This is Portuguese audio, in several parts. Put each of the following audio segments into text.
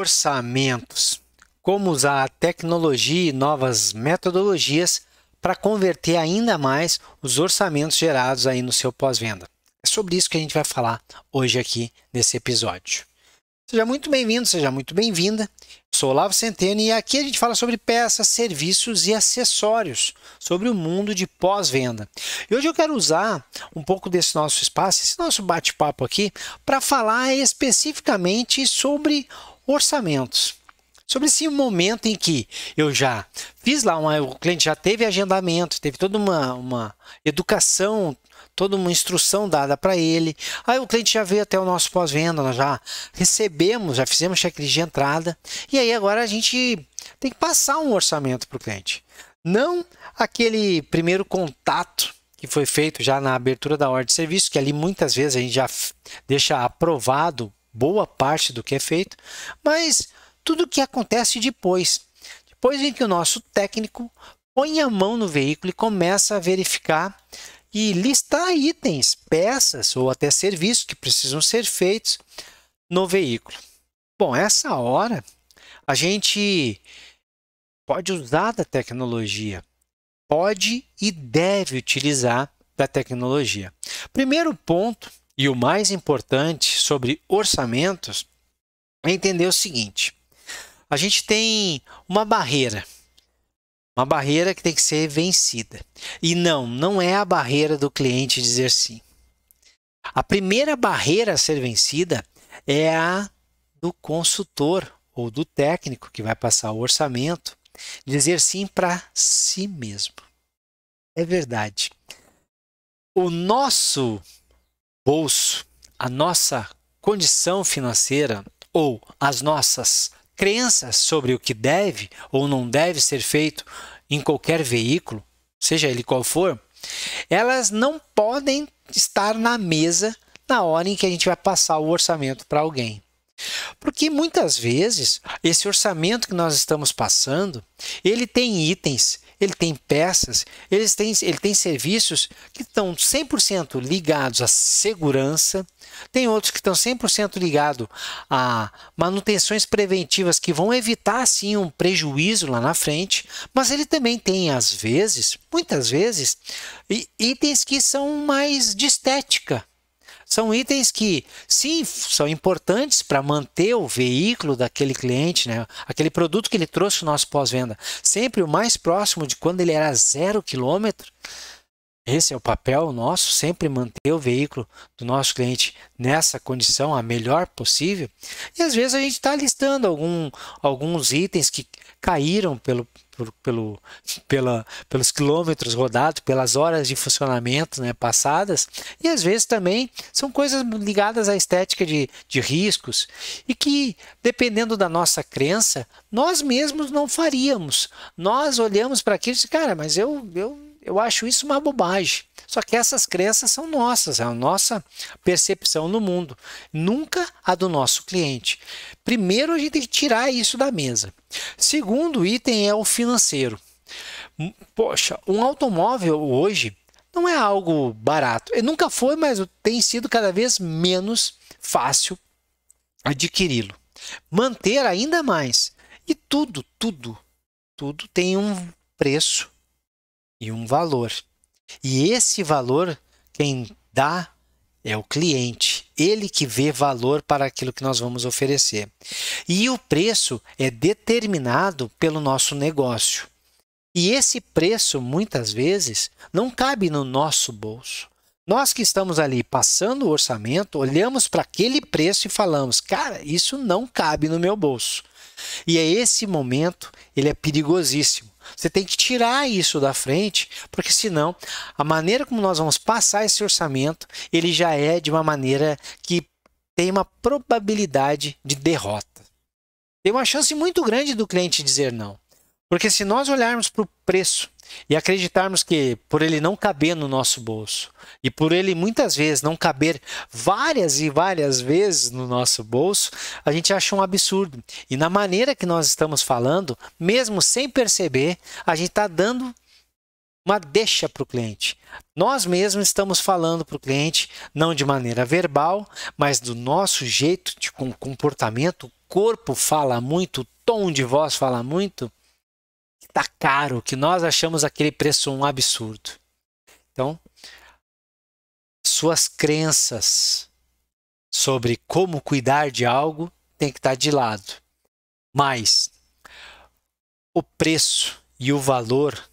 Orçamentos. Como usar tecnologia e novas metodologias para converter ainda mais os orçamentos gerados aí no seu pós-venda. É sobre isso que a gente vai falar hoje aqui nesse episódio. Seja muito bem-vindo, seja muito bem-vinda. Sou Olavo Centeno e aqui a gente fala sobre peças, serviços e acessórios, sobre o mundo de pós-venda. E hoje eu quero usar um pouco desse nosso espaço, esse nosso bate-papo aqui, para falar especificamente sobre orçamentos. Sobre esse momento em que eu já fiz lá, uma, o cliente já teve agendamento, teve toda uma, uma educação, toda uma instrução dada para ele. Aí o cliente já veio até o nosso pós-venda, nós já recebemos, já fizemos checklist de entrada. E aí agora a gente tem que passar um orçamento para o cliente. Não aquele primeiro contato que foi feito já na abertura da ordem de serviço, que ali muitas vezes a gente já deixa aprovado boa parte do que é feito, mas tudo o que acontece depois. Depois em que o nosso técnico põe a mão no veículo e começa a verificar e listar itens, peças ou até serviços que precisam ser feitos no veículo. Bom, essa hora a gente pode usar da tecnologia, pode e deve utilizar da tecnologia. Primeiro ponto e o mais importante sobre orçamentos é entender o seguinte: a gente tem uma barreira, uma barreira que tem que ser vencida. E não, não é a barreira do cliente dizer sim. A primeira barreira a ser vencida é a do consultor ou do técnico que vai passar o orçamento dizer sim para si mesmo. É verdade. O nosso bolso, a nossa condição financeira ou as nossas crenças sobre o que deve ou não deve ser feito em qualquer veículo, seja ele qual for, elas não podem estar na mesa na hora em que a gente vai passar o orçamento para alguém. Porque muitas vezes esse orçamento que nós estamos passando, ele tem itens ele tem peças, ele tem, ele tem serviços que estão 100% ligados à segurança, tem outros que estão 100% ligados a manutenções preventivas que vão evitar, sim, um prejuízo lá na frente, mas ele também tem, às vezes, muitas vezes, itens que são mais de estética, são itens que, sim, são importantes para manter o veículo daquele cliente, né? aquele produto que ele trouxe no nosso pós-venda, sempre o mais próximo de quando ele era zero quilômetro. Esse é o papel nosso, sempre manter o veículo do nosso cliente nessa condição, a melhor possível. E às vezes a gente está listando algum, alguns itens que caíram pelo, pelo, pela, pelos quilômetros rodados, pelas horas de funcionamento né, passadas, e às vezes também são coisas ligadas à estética de, de riscos e que, dependendo da nossa crença, nós mesmos não faríamos. Nós olhamos para aquilo e dizemos, cara, mas eu, eu, eu acho isso uma bobagem. Só que essas crenças são nossas, é a nossa percepção no mundo, nunca a do nosso cliente. Primeiro, a gente tem que tirar isso da mesa. Segundo item é o financeiro. Poxa, um automóvel hoje não é algo barato. Ele nunca foi, mas tem sido cada vez menos fácil adquiri-lo. Manter ainda mais. E tudo, tudo, tudo tem um preço e um valor. E esse valor, quem dá é o cliente, ele que vê valor para aquilo que nós vamos oferecer. E o preço é determinado pelo nosso negócio. E esse preço, muitas vezes, não cabe no nosso bolso. Nós que estamos ali passando o orçamento, olhamos para aquele preço e falamos: cara, isso não cabe no meu bolso. E é esse momento, ele é perigosíssimo. Você tem que tirar isso da frente, porque senão a maneira como nós vamos passar esse orçamento, ele já é de uma maneira que tem uma probabilidade de derrota. Tem uma chance muito grande do cliente dizer não. Porque se nós olharmos para o preço e acreditarmos que por ele não caber no nosso bolso e por ele muitas vezes não caber várias e várias vezes no nosso bolso, a gente acha um absurdo. E na maneira que nós estamos falando, mesmo sem perceber, a gente está dando uma deixa para o cliente. Nós mesmos estamos falando para o cliente, não de maneira verbal, mas do nosso jeito de comportamento. O corpo fala muito, o tom de voz fala muito. Está caro, que nós achamos aquele preço um absurdo. Então, suas crenças sobre como cuidar de algo tem que estar de lado. Mas o preço e o valor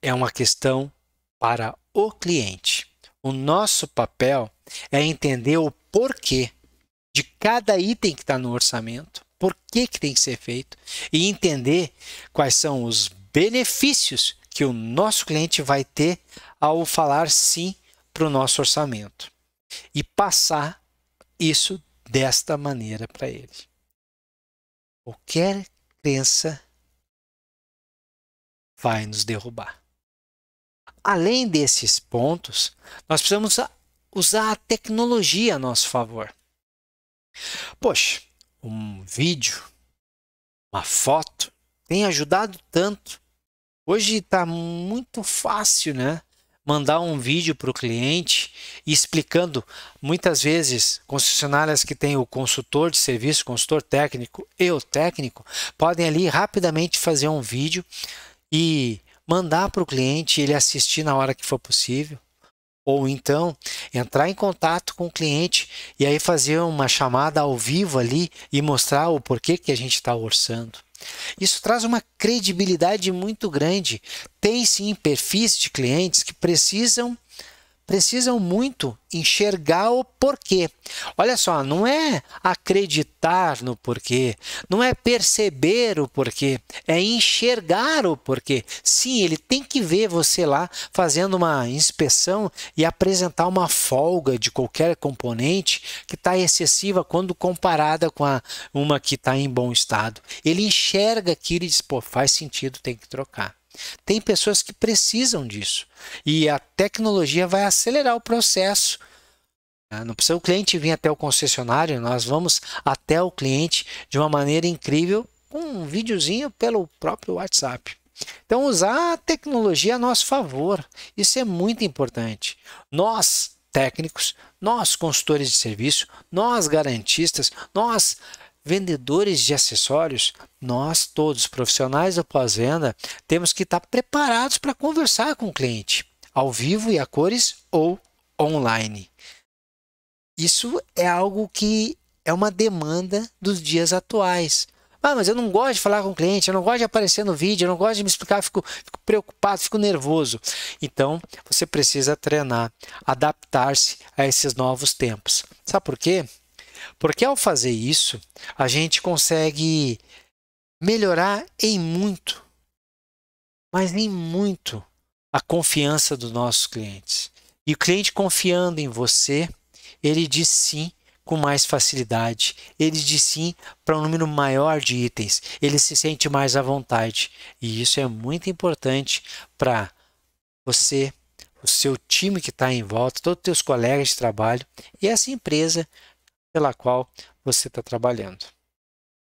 é uma questão para o cliente. O nosso papel é entender o porquê de cada item que está no orçamento, por que, que tem que ser feito, e entender quais são os benefícios que o nosso cliente vai ter ao falar sim para o nosso orçamento e passar isso desta maneira para ele. Qualquer crença vai nos derrubar. Além desses pontos, nós precisamos usar a tecnologia a nosso favor. Poxa, um vídeo, uma foto tem ajudado tanto. Hoje está muito fácil, né? Mandar um vídeo para o cliente explicando, muitas vezes, concessionárias que têm o consultor de serviço, consultor técnico e o técnico, podem ali rapidamente fazer um vídeo e mandar para o cliente ele assistir na hora que for possível. Ou então entrar em contato com o cliente e aí fazer uma chamada ao vivo ali e mostrar o porquê que a gente está orçando. Isso traz uma credibilidade muito grande. Tem sim perfis de clientes que precisam precisam muito enxergar o porquê. Olha só, não é acreditar no porquê, não é perceber o porquê, é enxergar o porquê. Sim, ele tem que ver você lá fazendo uma inspeção e apresentar uma folga de qualquer componente que está excessiva quando comparada com a, uma que está em bom estado. Ele enxerga aquilo e diz: pô, faz sentido, tem que trocar. Tem pessoas que precisam disso. E a tecnologia vai acelerar o processo. Ah, não precisa o cliente vir até o concessionário, nós vamos até o cliente de uma maneira incrível com um videozinho pelo próprio WhatsApp. Então, usar a tecnologia a nosso favor, isso é muito importante. Nós, técnicos, nós, consultores de serviço, nós, garantistas, nós, vendedores de acessórios, nós todos, profissionais da pós-venda, temos que estar preparados para conversar com o cliente, ao vivo e a cores ou online. Isso é algo que é uma demanda dos dias atuais. Ah, mas eu não gosto de falar com o cliente, eu não gosto de aparecer no vídeo, eu não gosto de me explicar, fico, fico preocupado, fico nervoso. Então, você precisa treinar, adaptar-se a esses novos tempos. Sabe por quê? Porque ao fazer isso, a gente consegue melhorar em muito, mas em muito, a confiança dos nossos clientes. E o cliente confiando em você, ele diz sim com mais facilidade. Ele diz sim para um número maior de itens. Ele se sente mais à vontade. E isso é muito importante para você, o seu time que está em volta, todos os seus colegas de trabalho e essa empresa pela qual você está trabalhando.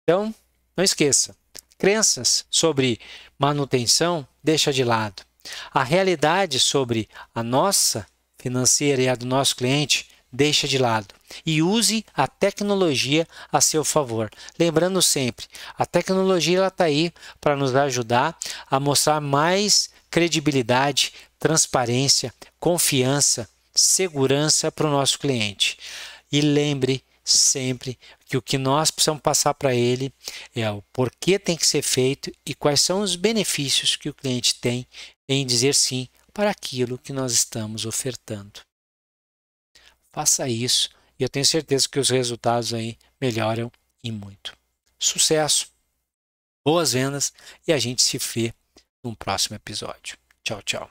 Então, não esqueça, crenças sobre manutenção deixa de lado. A realidade sobre a nossa financeira e a do nosso cliente deixa de lado e use a tecnologia a seu favor. Lembrando sempre, a tecnologia está aí para nos ajudar a mostrar mais credibilidade, transparência, confiança, segurança para o nosso cliente. E lembre sempre que o que nós precisamos passar para ele é o porquê tem que ser feito e quais são os benefícios que o cliente tem em dizer sim para aquilo que nós estamos ofertando. Faça isso e eu tenho certeza que os resultados aí melhoram e muito. Sucesso, boas vendas e a gente se vê num próximo episódio. Tchau, tchau.